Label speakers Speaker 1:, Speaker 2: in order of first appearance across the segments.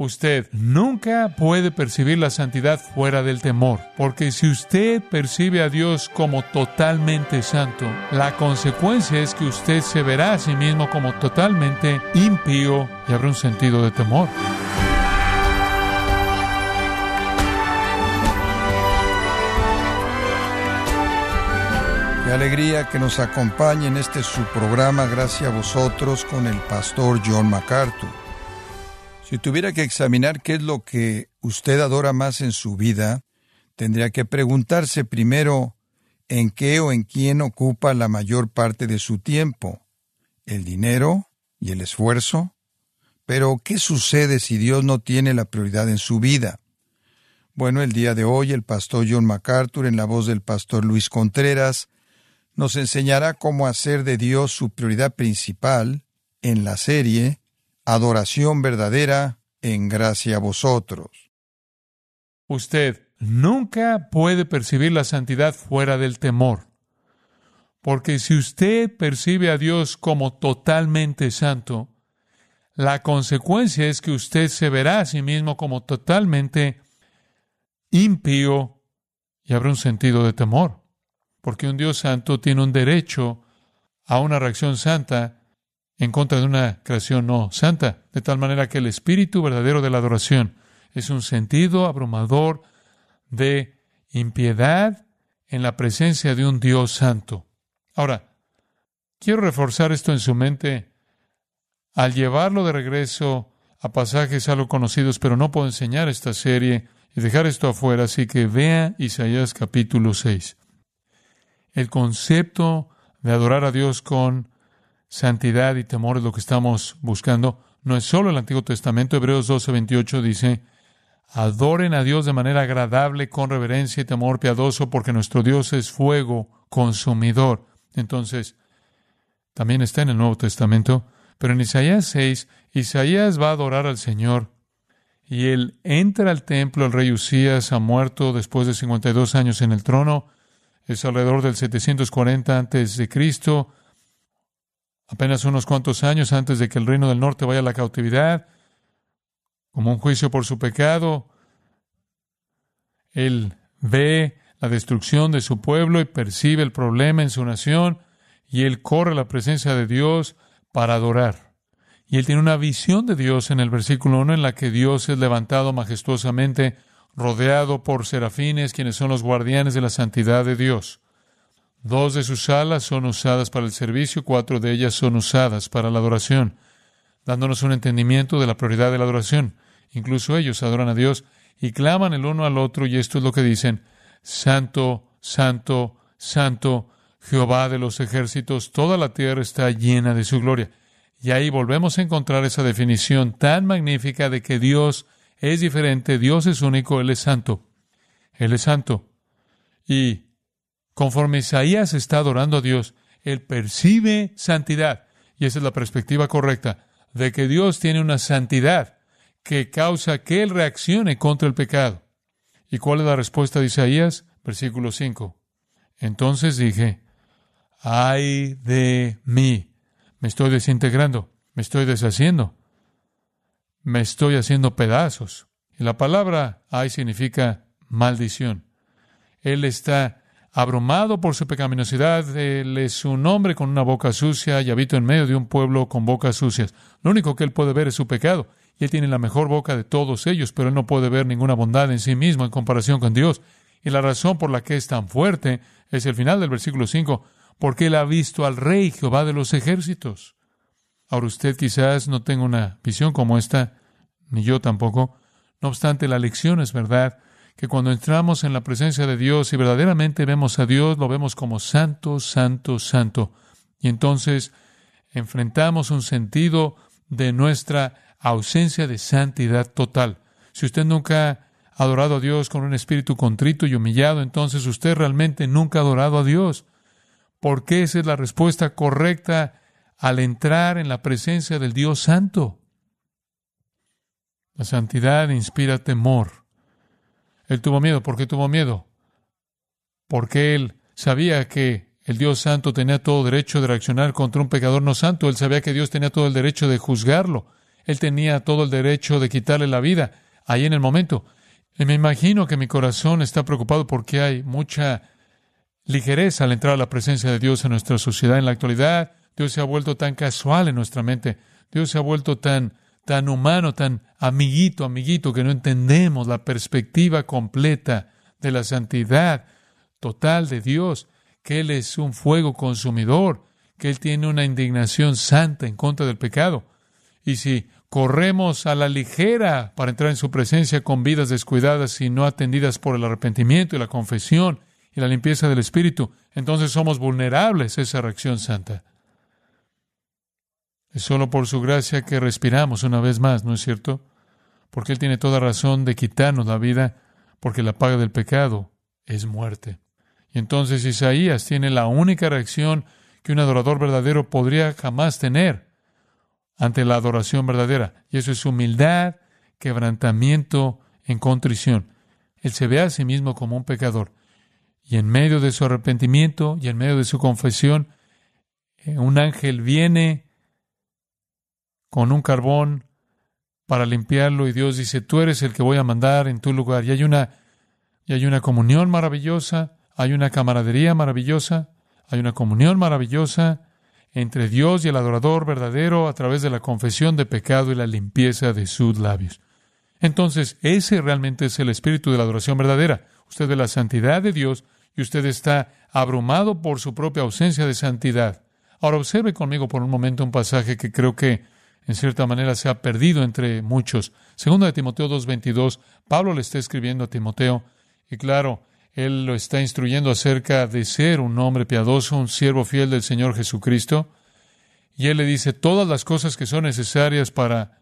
Speaker 1: Usted nunca puede percibir la santidad fuera del temor, porque si usted percibe a Dios como totalmente santo, la consecuencia es que usted se verá a sí mismo como totalmente impío y habrá un sentido de temor.
Speaker 2: Qué alegría que nos acompañe en este su programa, gracias a vosotros, con el pastor John MacArthur. Si tuviera que examinar qué es lo que usted adora más en su vida, tendría que preguntarse primero en qué o en quién ocupa la mayor parte de su tiempo, el dinero y el esfuerzo. Pero, ¿qué sucede si Dios no tiene la prioridad en su vida? Bueno, el día de hoy el pastor John MacArthur, en la voz del pastor Luis Contreras, nos enseñará cómo hacer de Dios su prioridad principal en la serie adoración verdadera en gracia a vosotros.
Speaker 1: Usted nunca puede percibir la santidad fuera del temor. Porque si usted percibe a Dios como totalmente santo, la consecuencia es que usted se verá a sí mismo como totalmente impío y habrá un sentido de temor. Porque un Dios santo tiene un derecho a una reacción santa en contra de una creación no santa, de tal manera que el espíritu verdadero de la adoración es un sentido abrumador de impiedad en la presencia de un Dios santo. Ahora, quiero reforzar esto en su mente al llevarlo de regreso a pasajes algo conocidos, pero no puedo enseñar esta serie y dejar esto afuera, así que vea Isaías capítulo 6. El concepto de adorar a Dios con santidad y temor es lo que estamos buscando. No es solo el Antiguo Testamento. Hebreos 12, 28 dice, adoren a Dios de manera agradable, con reverencia y temor piadoso, porque nuestro Dios es fuego consumidor. Entonces, también está en el Nuevo Testamento. Pero en Isaías 6, Isaías va a adorar al Señor. Y él entra al templo, el rey Usías ha muerto después de 52 años en el trono, es alrededor del 740 antes de Cristo, apenas unos cuantos años antes de que el reino del norte vaya a la cautividad, como un juicio por su pecado. Él ve la destrucción de su pueblo y percibe el problema en su nación y él corre a la presencia de Dios para adorar. Y él tiene una visión de Dios en el versículo 1 en la que Dios es levantado majestuosamente, rodeado por serafines, quienes son los guardianes de la santidad de Dios. Dos de sus alas son usadas para el servicio, cuatro de ellas son usadas para la adoración, dándonos un entendimiento de la prioridad de la adoración. Incluso ellos adoran a Dios y claman el uno al otro, y esto es lo que dicen, Santo, Santo, Santo, Jehová de los ejércitos, toda la tierra está llena de su gloria. Y ahí volvemos a encontrar esa definición tan magnífica de que Dios es diferente, Dios es único, Él es santo. Él es santo. Y Conforme Isaías está adorando a Dios, él percibe santidad. Y esa es la perspectiva correcta, de que Dios tiene una santidad que causa que él reaccione contra el pecado. ¿Y cuál es la respuesta de Isaías? Versículo 5. Entonces dije, ay de mí, me estoy desintegrando, me estoy deshaciendo, me estoy haciendo pedazos. Y la palabra ay significa maldición. Él está abrumado por su pecaminosidad, él es un hombre con una boca sucia y habita en medio de un pueblo con bocas sucias. Lo único que él puede ver es su pecado. Y él tiene la mejor boca de todos ellos, pero él no puede ver ninguna bondad en sí mismo en comparación con Dios. Y la razón por la que es tan fuerte es el final del versículo 5, porque él ha visto al Rey Jehová de los ejércitos. Ahora usted quizás no tenga una visión como esta, ni yo tampoco. No obstante, la lección es verdad que cuando entramos en la presencia de Dios y verdaderamente vemos a Dios, lo vemos como santo, santo, santo. Y entonces enfrentamos un sentido de nuestra ausencia de santidad total. Si usted nunca ha adorado a Dios con un espíritu contrito y humillado, entonces usted realmente nunca ha adorado a Dios. Porque esa es la respuesta correcta al entrar en la presencia del Dios Santo. La santidad inspira temor. Él tuvo miedo. ¿Por qué tuvo miedo? Porque él sabía que el Dios santo tenía todo derecho de reaccionar contra un pecador no santo. Él sabía que Dios tenía todo el derecho de juzgarlo. Él tenía todo el derecho de quitarle la vida ahí en el momento. Y me imagino que mi corazón está preocupado porque hay mucha ligereza al entrar a la presencia de Dios en nuestra sociedad en la actualidad. Dios se ha vuelto tan casual en nuestra mente. Dios se ha vuelto tan, tan humano, tan amiguito, amiguito, que no entendemos la perspectiva completa de la santidad total de Dios, que Él es un fuego consumidor, que Él tiene una indignación santa en contra del pecado. Y si corremos a la ligera para entrar en su presencia con vidas descuidadas y no atendidas por el arrepentimiento y la confesión y la limpieza del espíritu, entonces somos vulnerables a esa reacción santa. Es solo por su gracia que respiramos una vez más, ¿no es cierto? Porque Él tiene toda razón de quitarnos la vida, porque la paga del pecado es muerte. Y entonces Isaías tiene la única reacción que un adorador verdadero podría jamás tener ante la adoración verdadera. Y eso es humildad, quebrantamiento en contrición. Él se ve a sí mismo como un pecador. Y en medio de su arrepentimiento y en medio de su confesión, eh, un ángel viene con un carbón para limpiarlo y Dios dice, tú eres el que voy a mandar en tu lugar. Y hay una, y hay una comunión maravillosa, hay una camaradería maravillosa, hay una comunión maravillosa entre Dios y el adorador verdadero a través de la confesión de pecado y la limpieza de sus labios. Entonces, ese realmente es el espíritu de la adoración verdadera. Usted ve la santidad de Dios y usted está abrumado por su propia ausencia de santidad. Ahora observe conmigo por un momento un pasaje que creo que en cierta manera se ha perdido entre muchos. Segundo de Timoteo 2.22, Pablo le está escribiendo a Timoteo y claro, él lo está instruyendo acerca de ser un hombre piadoso, un siervo fiel del Señor Jesucristo. Y él le dice todas las cosas que son necesarias para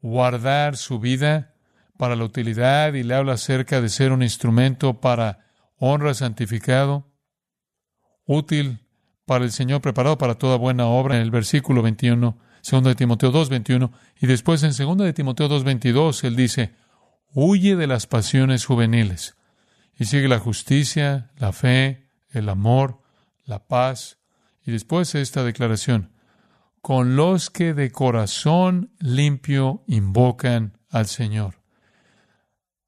Speaker 1: guardar su vida, para la utilidad, y le habla acerca de ser un instrumento para honra, santificado, útil para el Señor, preparado para toda buena obra, en el versículo 21, 2 de Timoteo 2, 21, y después en 2 de Timoteo 2, 22, él dice, huye de las pasiones juveniles y sigue la justicia, la fe, el amor, la paz. Y después esta declaración, con los que de corazón limpio invocan al Señor.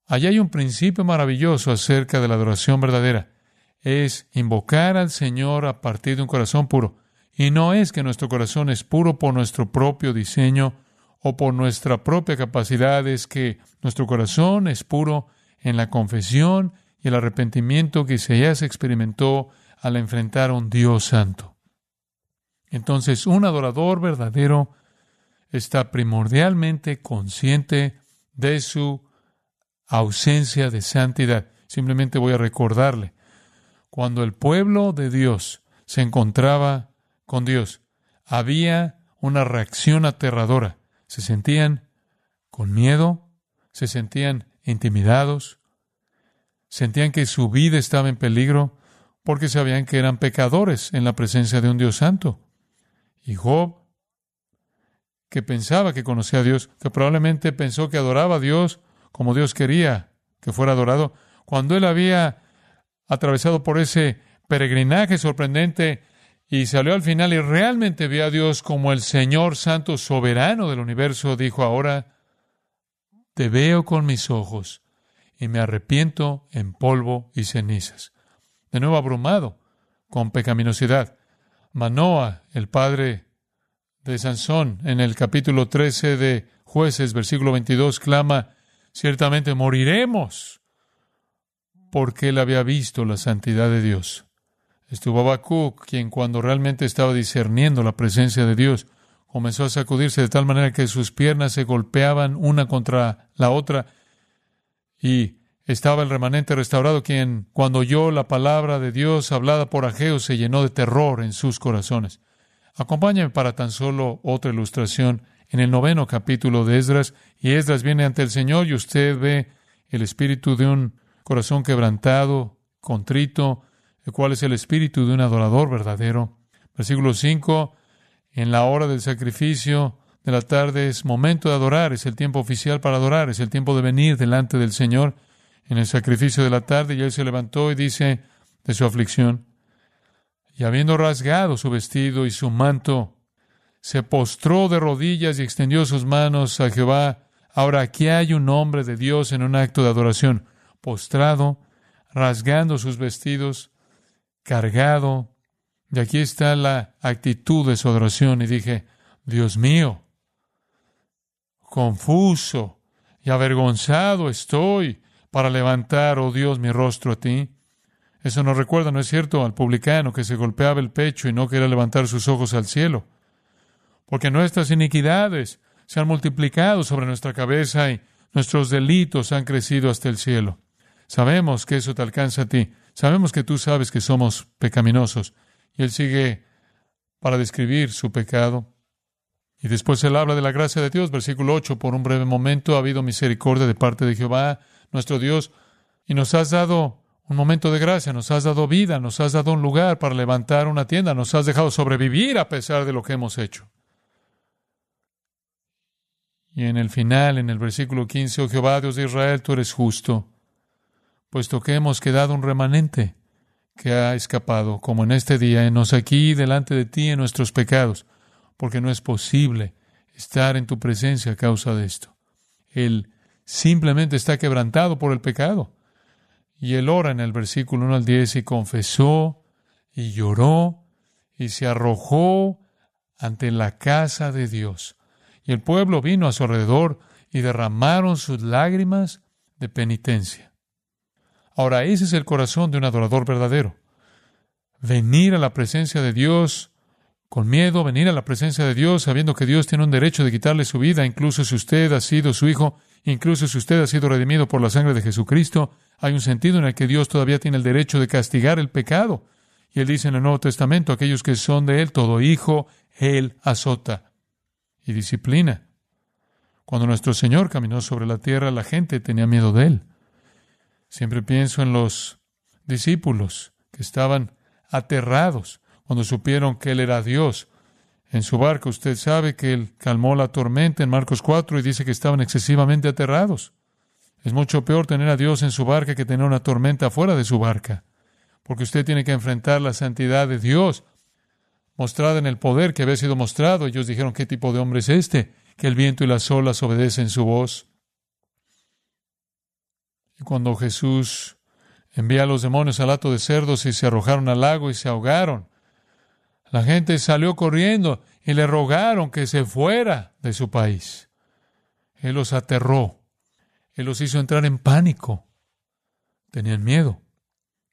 Speaker 1: Allí hay un principio maravilloso acerca de la adoración verdadera. Es invocar al Señor a partir de un corazón puro. Y no es que nuestro corazón es puro por nuestro propio diseño o por nuestra propia capacidad, es que nuestro corazón es puro en la confesión y el arrepentimiento que Isaías experimentó al enfrentar a un Dios santo. Entonces, un adorador verdadero está primordialmente consciente de su ausencia de santidad. Simplemente voy a recordarle, cuando el pueblo de Dios se encontraba con Dios, había una reacción aterradora. Se sentían con miedo, se sentían intimidados, sentían que su vida estaba en peligro porque sabían que eran pecadores en la presencia de un Dios santo. Y Job, que pensaba que conocía a Dios, que probablemente pensó que adoraba a Dios como Dios quería que fuera adorado, cuando él había atravesado por ese peregrinaje sorprendente y salió al final y realmente vio a Dios como el Señor Santo soberano del universo, dijo ahora, te veo con mis ojos y me arrepiento en polvo y cenizas. De nuevo abrumado con pecaminosidad. Manoa, el padre de Sansón, en el capítulo 13 de Jueces, versículo 22, clama, ciertamente moriremos, porque él había visto la santidad de Dios. Estuvo Habacuc, quien cuando realmente estaba discerniendo la presencia de Dios, comenzó a sacudirse de tal manera que sus piernas se golpeaban una contra la otra y estaba el remanente restaurado, quien, cuando oyó la palabra de Dios hablada por Ageo, se llenó de terror en sus corazones. Acompáñame para tan solo otra ilustración en el noveno capítulo de Esdras, y Esdras viene ante el Señor y usted ve el espíritu de un corazón quebrantado, contrito, el cual es el espíritu de un adorador verdadero. Versículo 5, en la hora del sacrificio de la tarde es momento de adorar, es el tiempo oficial para adorar, es el tiempo de venir delante del Señor en el sacrificio de la tarde, y él se levantó y dice de su aflicción, y habiendo rasgado su vestido y su manto, se postró de rodillas y extendió sus manos a Jehová. Ahora aquí hay un hombre de Dios en un acto de adoración, postrado, rasgando sus vestidos, cargado. Y aquí está la actitud de su adoración. Y dije, Dios mío, confuso y avergonzado estoy para levantar, oh Dios, mi rostro a ti. Eso nos recuerda, ¿no es cierto?, al publicano que se golpeaba el pecho y no quería levantar sus ojos al cielo. Porque nuestras iniquidades se han multiplicado sobre nuestra cabeza y nuestros delitos han crecido hasta el cielo. Sabemos que eso te alcanza a ti. Sabemos que tú sabes que somos pecaminosos. Y él sigue para describir su pecado. Y después él habla de la gracia de Dios, versículo 8, por un breve momento ha habido misericordia de parte de Jehová, nuestro Dios, y nos has dado un momento de gracia, nos has dado vida, nos has dado un lugar para levantar una tienda, nos has dejado sobrevivir a pesar de lo que hemos hecho. Y en el final, en el versículo 15, oh Jehová, Dios de Israel, tú eres justo, puesto que hemos quedado un remanente que ha escapado, como en este día, enos aquí delante de ti en nuestros pecados, porque no es posible estar en tu presencia a causa de esto. Él simplemente está quebrantado por el pecado. Y él ora en el versículo 1 al 10 y confesó y lloró y se arrojó ante la casa de Dios. Y el pueblo vino a su alrededor y derramaron sus lágrimas de penitencia. Ahora, ese es el corazón de un adorador verdadero. Venir a la presencia de Dios con miedo, venir a la presencia de Dios sabiendo que Dios tiene un derecho de quitarle su vida, incluso si usted ha sido su hijo, incluso si usted ha sido redimido por la sangre de Jesucristo, hay un sentido en el que Dios todavía tiene el derecho de castigar el pecado. Y él dice en el Nuevo Testamento, aquellos que son de él, todo hijo, él azota y disciplina. Cuando nuestro Señor caminó sobre la tierra, la gente tenía miedo de él. Siempre pienso en los discípulos que estaban aterrados cuando supieron que Él era Dios. En su barca usted sabe que Él calmó la tormenta en Marcos 4 y dice que estaban excesivamente aterrados. Es mucho peor tener a Dios en su barca que tener una tormenta fuera de su barca, porque usted tiene que enfrentar la santidad de Dios, mostrada en el poder que había sido mostrado. Ellos dijeron, ¿qué tipo de hombre es este? Que el viento y las olas obedecen su voz. Y cuando Jesús envía a los demonios al hato de cerdos y se arrojaron al lago y se ahogaron, la gente salió corriendo y le rogaron que se fuera de su país. Él los aterró. Él los hizo entrar en pánico. Tenían miedo.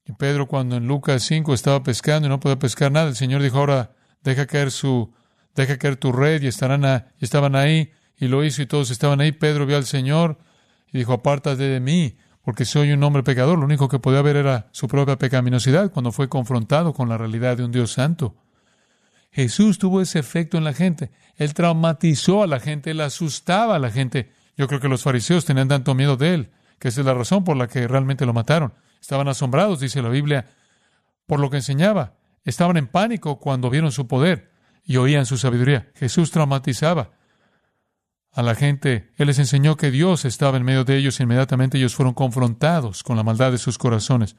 Speaker 1: Y Pedro, cuando en Lucas 5 estaba pescando y no podía pescar nada, el Señor dijo, ahora deja caer su, deja caer tu red y estarán y estaban ahí. Y lo hizo y todos estaban ahí. Pedro vio al Señor y dijo, apártate de mí, porque soy un hombre pecador. Lo único que podía ver era su propia pecaminosidad cuando fue confrontado con la realidad de un Dios santo. Jesús tuvo ese efecto en la gente. Él traumatizó a la gente, él asustaba a la gente. Yo creo que los fariseos tenían tanto miedo de él, que esa es la razón por la que realmente lo mataron. Estaban asombrados, dice la Biblia, por lo que enseñaba. Estaban en pánico cuando vieron su poder y oían su sabiduría. Jesús traumatizaba a la gente. Él les enseñó que Dios estaba en medio de ellos y inmediatamente ellos fueron confrontados con la maldad de sus corazones.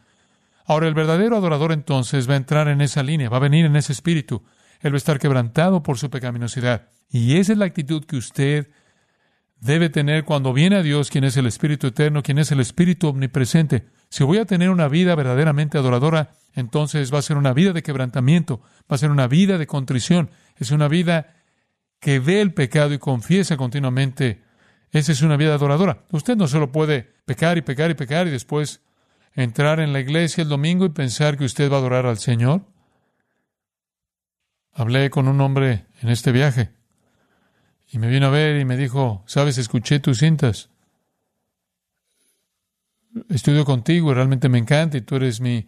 Speaker 1: Ahora el verdadero adorador entonces va a entrar en esa línea, va a venir en ese espíritu. Él va a estar quebrantado por su pecaminosidad. Y esa es la actitud que usted debe tener cuando viene a Dios, quien es el Espíritu Eterno, quien es el Espíritu Omnipresente. Si voy a tener una vida verdaderamente adoradora, entonces va a ser una vida de quebrantamiento, va a ser una vida de contrición, es una vida que ve el pecado y confiesa continuamente. Esa es una vida adoradora. Usted no solo puede pecar y pecar y pecar y después entrar en la iglesia el domingo y pensar que usted va a adorar al Señor. Hablé con un hombre en este viaje y me vino a ver y me dijo, sabes, escuché tus cintas. Estudio contigo y realmente me encanta y tú eres mi,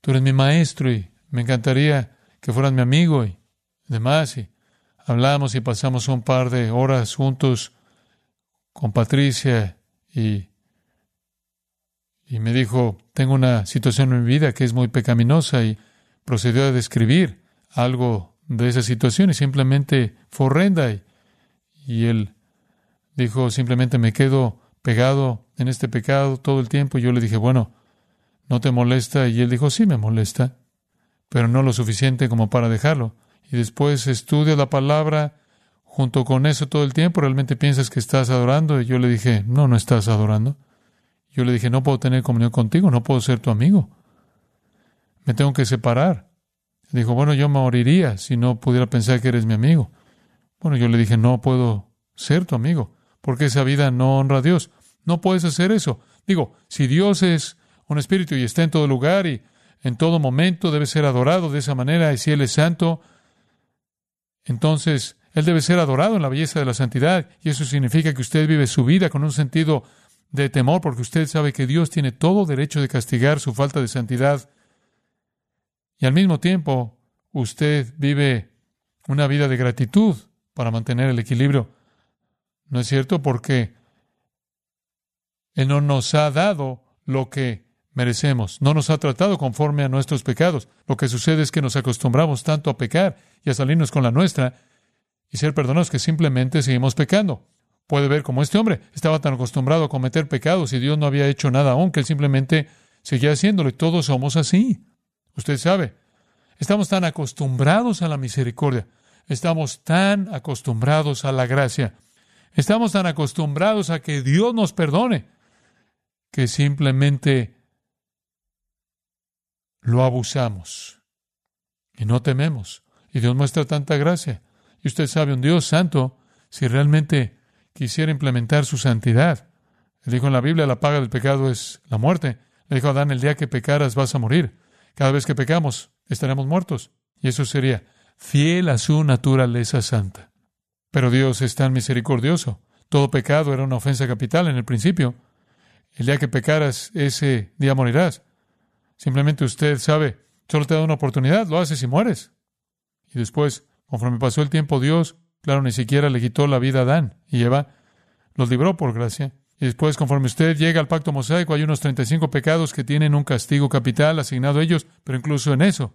Speaker 1: tú eres mi maestro y me encantaría que fueras mi amigo y demás. Y hablamos y pasamos un par de horas juntos con Patricia y, y me dijo, tengo una situación en mi vida que es muy pecaminosa y procedió a describir algo de esa situación y simplemente fue horrenda. Y, y él dijo, simplemente me quedo pegado en este pecado todo el tiempo. Y yo le dije, bueno, ¿no te molesta? Y él dijo, sí me molesta, pero no lo suficiente como para dejarlo. Y después estudias la palabra junto con eso todo el tiempo, realmente piensas que estás adorando. Y yo le dije, no, no estás adorando. Yo le dije, no puedo tener comunión contigo, no puedo ser tu amigo. Me tengo que separar. Dijo, bueno, yo moriría si no pudiera pensar que eres mi amigo. Bueno, yo le dije, no puedo ser tu amigo, porque esa vida no honra a Dios. No puedes hacer eso. Digo, si Dios es un espíritu y está en todo lugar y en todo momento debe ser adorado de esa manera, y si Él es santo, entonces Él debe ser adorado en la belleza de la santidad, y eso significa que usted vive su vida con un sentido de temor, porque usted sabe que Dios tiene todo derecho de castigar su falta de santidad, y al mismo tiempo usted vive una vida de gratitud para mantener el equilibrio. ¿No es cierto? Porque Él no nos ha dado lo que merecemos, no nos ha tratado conforme a nuestros pecados. Lo que sucede es que nos acostumbramos tanto a pecar y a salirnos con la nuestra y ser perdonados que simplemente seguimos pecando. Puede ver como este hombre estaba tan acostumbrado a cometer pecados y Dios no había hecho nada aún, que él simplemente seguía haciéndolo y todos somos así. Usted sabe, estamos tan acostumbrados a la misericordia, estamos tan acostumbrados a la gracia, estamos tan acostumbrados a que Dios nos perdone, que simplemente lo abusamos y no tememos. Y Dios muestra tanta gracia. Y usted sabe, un Dios santo, si realmente quisiera implementar su santidad, le dijo en la Biblia, la paga del pecado es la muerte. Le dijo a Adán, el día que pecaras vas a morir. Cada vez que pecamos, estaremos muertos. Y eso sería fiel a su naturaleza santa. Pero Dios es tan misericordioso. Todo pecado era una ofensa capital en el principio. El día que pecaras, ese día morirás. Simplemente usted sabe, solo te da una oportunidad, lo haces y mueres. Y después, conforme pasó el tiempo, Dios, claro, ni siquiera le quitó la vida a Adán y Eva, los libró por gracia. Y después, conforme usted llega al pacto mosaico, hay unos 35 pecados que tienen un castigo capital asignado a ellos, pero incluso en eso,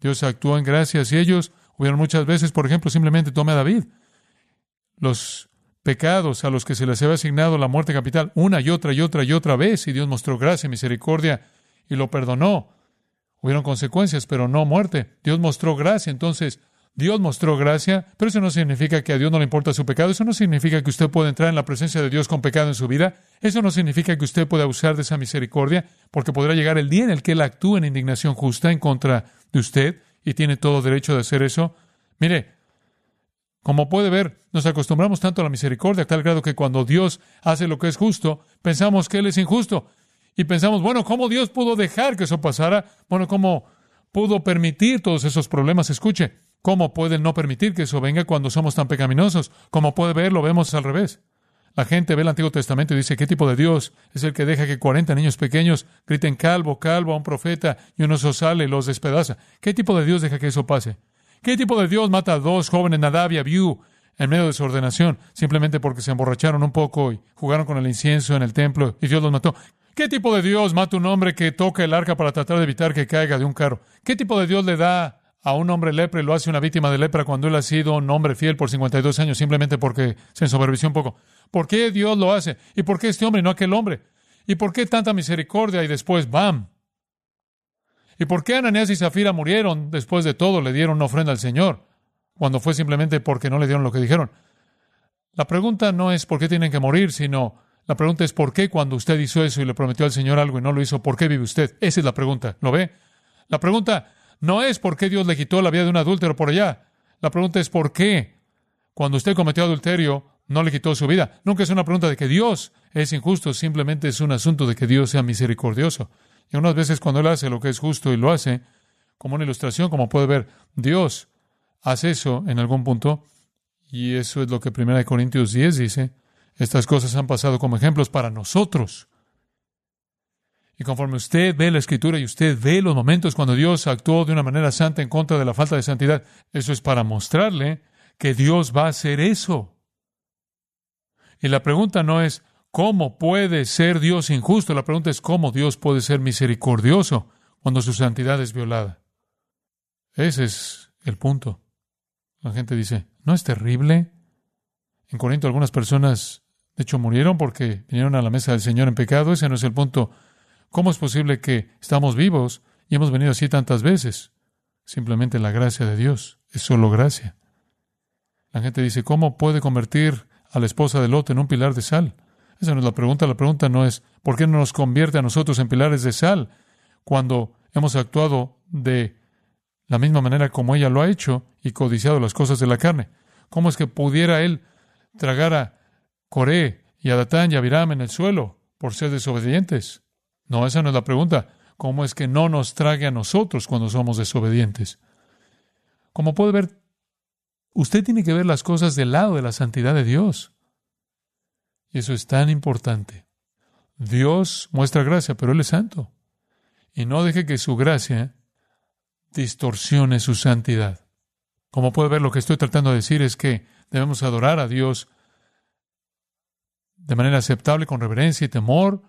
Speaker 1: Dios actuó en gracia y ellos. Hubieron muchas veces, por ejemplo, simplemente tome a David. Los pecados a los que se les había asignado la muerte capital una y otra y otra y otra vez, y Dios mostró gracia y misericordia y lo perdonó. Hubieron consecuencias, pero no muerte. Dios mostró gracia, entonces Dios mostró gracia, pero eso no significa que a Dios no le importa su pecado, eso no significa que usted pueda entrar en la presencia de Dios con pecado en su vida, eso no significa que usted pueda usar de esa misericordia, porque podrá llegar el día en el que Él actúe en indignación justa en contra de usted, y tiene todo derecho de hacer eso. Mire, como puede ver, nos acostumbramos tanto a la misericordia, a tal grado que cuando Dios hace lo que es justo, pensamos que Él es injusto. Y pensamos, bueno, ¿cómo Dios pudo dejar que eso pasara? Bueno, ¿cómo pudo permitir todos esos problemas? Escuche, ¿Cómo puede no permitir que eso venga cuando somos tan pecaminosos? Como puede ver, lo vemos al revés. La gente ve el Antiguo Testamento y dice, ¿qué tipo de Dios es el que deja que 40 niños pequeños griten calvo, calvo a un profeta y uno se sale y los despedaza? ¿Qué tipo de Dios deja que eso pase? ¿Qué tipo de Dios mata a dos jóvenes Nadab y Abiú en medio de su ordenación simplemente porque se emborracharon un poco y jugaron con el incienso en el templo y Dios los mató? ¿Qué tipo de Dios mata a un hombre que toca el arca para tratar de evitar que caiga de un carro? ¿Qué tipo de Dios le da a un hombre lepra y lo hace una víctima de lepra cuando él ha sido un hombre fiel por 52 años simplemente porque se ensoberbeció un poco. ¿Por qué Dios lo hace? ¿Y por qué este hombre y no aquel hombre? ¿Y por qué tanta misericordia y después ¡bam! ¿Y por qué Ananías y Zafira murieron después de todo? Le dieron una ofrenda al Señor, cuando fue simplemente porque no le dieron lo que dijeron. La pregunta no es por qué tienen que morir, sino la pregunta es por qué cuando usted hizo eso y le prometió al Señor algo y no lo hizo, ¿por qué vive usted? Esa es la pregunta. ¿Lo ve? La pregunta no es por qué Dios le quitó la vida de un adúltero por allá. La pregunta es por qué cuando usted cometió adulterio no le quitó su vida. Nunca es una pregunta de que Dios es injusto, simplemente es un asunto de que Dios sea misericordioso. Y unas veces cuando Él hace lo que es justo y lo hace, como una ilustración, como puede ver, Dios hace eso en algún punto, y eso es lo que 1 Corintios 10 dice, estas cosas han pasado como ejemplos para nosotros, y conforme usted ve la escritura y usted ve los momentos cuando Dios actuó de una manera santa en contra de la falta de santidad, eso es para mostrarle que Dios va a hacer eso. Y la pregunta no es cómo puede ser Dios injusto, la pregunta es cómo Dios puede ser misericordioso cuando su santidad es violada. Ese es el punto. La gente dice, ¿no es terrible? En Corinto algunas personas, de hecho, murieron porque vinieron a la mesa del Señor en pecado. Ese no es el punto. ¿Cómo es posible que estamos vivos y hemos venido así tantas veces? Simplemente la gracia de Dios. es solo gracia. La gente dice, ¿cómo puede convertir a la esposa de Lot en un pilar de sal? Esa no es la pregunta. La pregunta no es, ¿por qué no nos convierte a nosotros en pilares de sal cuando hemos actuado de la misma manera como ella lo ha hecho y codiciado las cosas de la carne? ¿Cómo es que pudiera él tragar a Coré y a Datán y Abiram en el suelo por ser desobedientes? No, esa no es la pregunta. ¿Cómo es que no nos trague a nosotros cuando somos desobedientes? Como puede ver, usted tiene que ver las cosas del lado de la santidad de Dios. Y eso es tan importante. Dios muestra gracia, pero Él es santo. Y no deje que su gracia distorsione su santidad. Como puede ver, lo que estoy tratando de decir es que debemos adorar a Dios de manera aceptable, con reverencia y temor,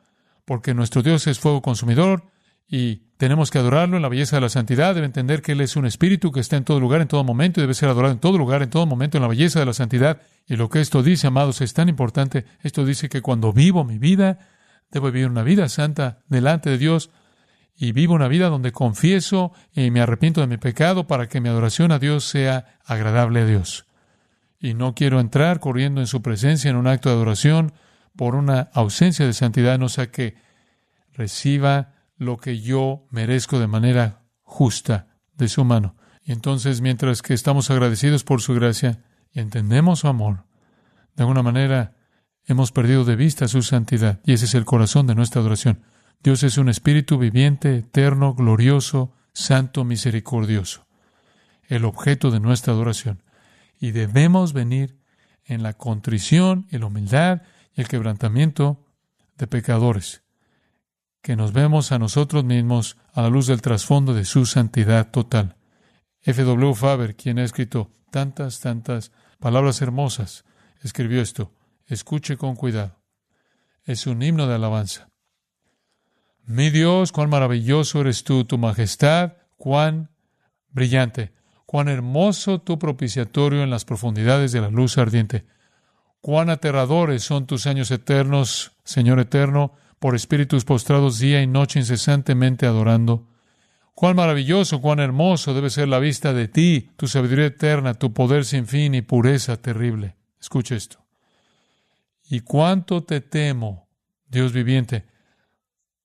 Speaker 1: porque nuestro Dios es fuego consumidor y tenemos que adorarlo en la belleza de la santidad. Debe entender que Él es un espíritu que está en todo lugar, en todo momento, y debe ser adorado en todo lugar, en todo momento, en la belleza de la santidad. Y lo que esto dice, amados, es tan importante. Esto dice que cuando vivo mi vida, debo vivir una vida santa delante de Dios y vivo una vida donde confieso y me arrepiento de mi pecado para que mi adoración a Dios sea agradable a Dios. Y no quiero entrar corriendo en su presencia en un acto de adoración por una ausencia de santidad, no sea que reciba lo que yo merezco de manera justa de su mano. Y entonces, mientras que estamos agradecidos por su gracia y entendemos su amor, de alguna manera hemos perdido de vista su santidad. Y ese es el corazón de nuestra adoración. Dios es un espíritu viviente, eterno, glorioso, santo, misericordioso, el objeto de nuestra adoración. Y debemos venir en la contrición y la humildad y el quebrantamiento de pecadores que nos vemos a nosotros mismos a la luz del trasfondo de su santidad total. F. W. Faber, quien ha escrito tantas, tantas palabras hermosas, escribió esto. Escuche con cuidado. Es un himno de alabanza. Mi Dios, cuán maravilloso eres tú, tu majestad, cuán brillante, cuán hermoso tu propiciatorio en las profundidades de la luz ardiente. Cuán aterradores son tus años eternos, Señor eterno, por espíritus postrados día y noche incesantemente adorando. Cuán maravilloso, cuán hermoso debe ser la vista de ti, tu sabiduría eterna, tu poder sin fin y pureza terrible. Escucha esto. Y cuánto te temo, Dios viviente,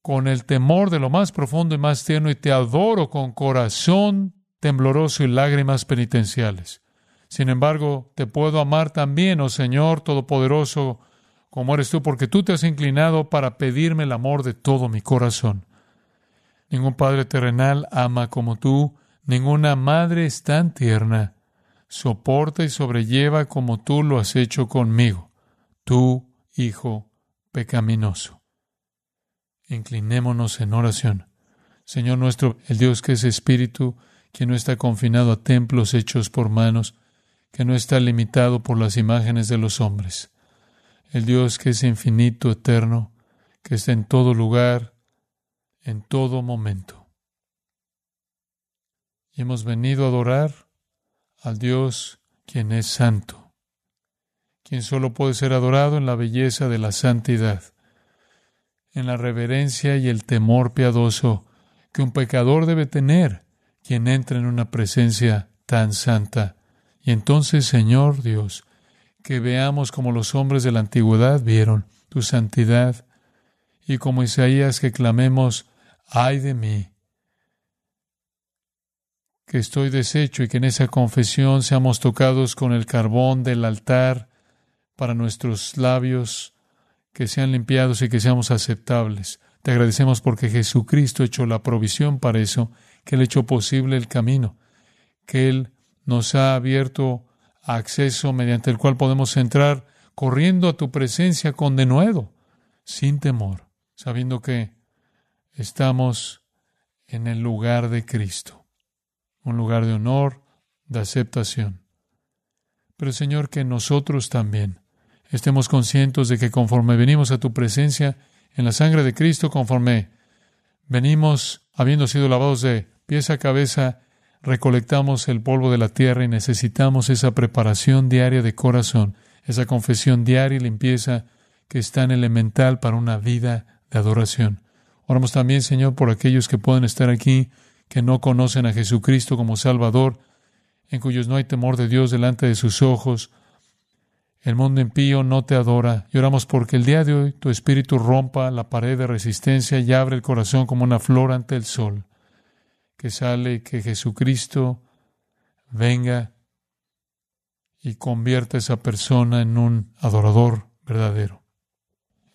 Speaker 1: con el temor de lo más profundo y más tierno, y te adoro con corazón tembloroso y lágrimas penitenciales. Sin embargo, te puedo amar también, oh Señor Todopoderoso, como eres tú, porque tú te has inclinado para pedirme el amor de todo mi corazón. Ningún padre terrenal ama como tú, ninguna madre es tan tierna, soporta y sobrelleva como tú lo has hecho conmigo, tú, hijo pecaminoso. Inclinémonos en oración. Señor nuestro, el Dios que es espíritu, que no está confinado a templos hechos por manos, que no está limitado por las imágenes de los hombres el Dios que es infinito, eterno, que está en todo lugar, en todo momento. Y hemos venido a adorar al Dios quien es santo, quien solo puede ser adorado en la belleza de la santidad, en la reverencia y el temor piadoso que un pecador debe tener quien entra en una presencia tan santa. Y entonces, Señor Dios, que veamos como los hombres de la antigüedad vieron tu santidad y como Isaías que clamemos, ay de mí, que estoy deshecho y que en esa confesión seamos tocados con el carbón del altar para nuestros labios, que sean limpiados y que seamos aceptables. Te agradecemos porque Jesucristo hecho la provisión para eso, que Él hecho posible el camino, que Él nos ha abierto acceso mediante el cual podemos entrar corriendo a tu presencia con denuedo, sin temor, sabiendo que estamos en el lugar de Cristo, un lugar de honor, de aceptación. Pero Señor, que nosotros también estemos conscientes de que conforme venimos a tu presencia en la sangre de Cristo, conforme venimos habiendo sido lavados de pies a cabeza recolectamos el polvo de la tierra y necesitamos esa preparación diaria de corazón, esa confesión diaria y limpieza que es tan elemental para una vida de adoración. Oramos también, Señor, por aquellos que pueden estar aquí, que no conocen a Jesucristo como Salvador, en cuyos no hay temor de Dios delante de sus ojos. El mundo impío no te adora. Y oramos porque el día de hoy tu espíritu rompa la pared de resistencia y abre el corazón como una flor ante el sol, que sale que Jesucristo venga y convierta a esa persona en un adorador verdadero.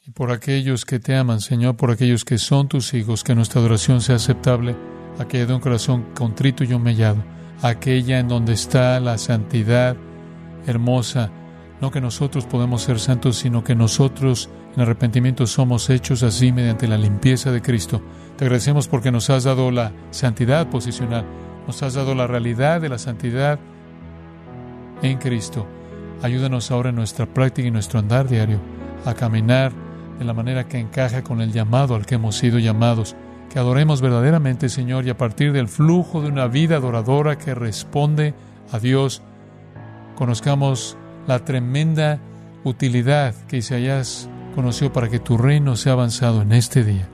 Speaker 1: Y por aquellos que te aman, Señor, por aquellos que son tus hijos, que nuestra adoración sea aceptable, aquella de un corazón contrito y humillado, aquella en donde está la santidad hermosa, no que nosotros podemos ser santos, sino que nosotros en arrepentimiento somos hechos así mediante la limpieza de Cristo. Te agradecemos porque nos has dado la santidad posicional, nos has dado la realidad de la santidad en Cristo. Ayúdanos ahora en nuestra práctica y nuestro andar diario a caminar de la manera que encaja con el llamado al que hemos sido llamados. Que adoremos verdaderamente, Señor, y a partir del flujo de una vida adoradora que responde a Dios, conozcamos la tremenda utilidad que Isaías conoció para que tu reino sea avanzado en este día.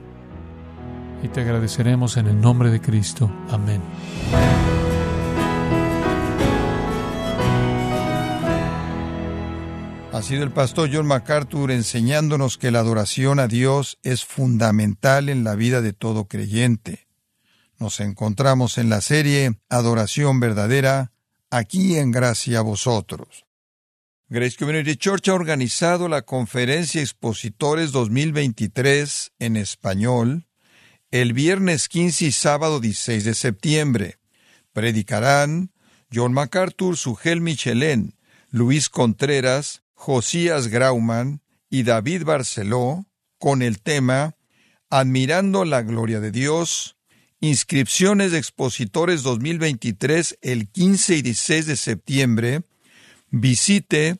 Speaker 1: Y te agradeceremos en el nombre de Cristo. Amén.
Speaker 2: Ha sido el pastor John MacArthur enseñándonos que la adoración a Dios es fundamental en la vida de todo creyente. Nos encontramos en la serie Adoración Verdadera, aquí en Gracia a Vosotros. Grace Community Church ha organizado la conferencia Expositores 2023 en español el viernes 15 y sábado 16 de septiembre. Predicarán John MacArthur, Sugel Michelén, Luis Contreras, Josías Grauman y David Barceló con el tema Admirando la Gloria de Dios, inscripciones de expositores 2023 el 15 y 16 de septiembre, visite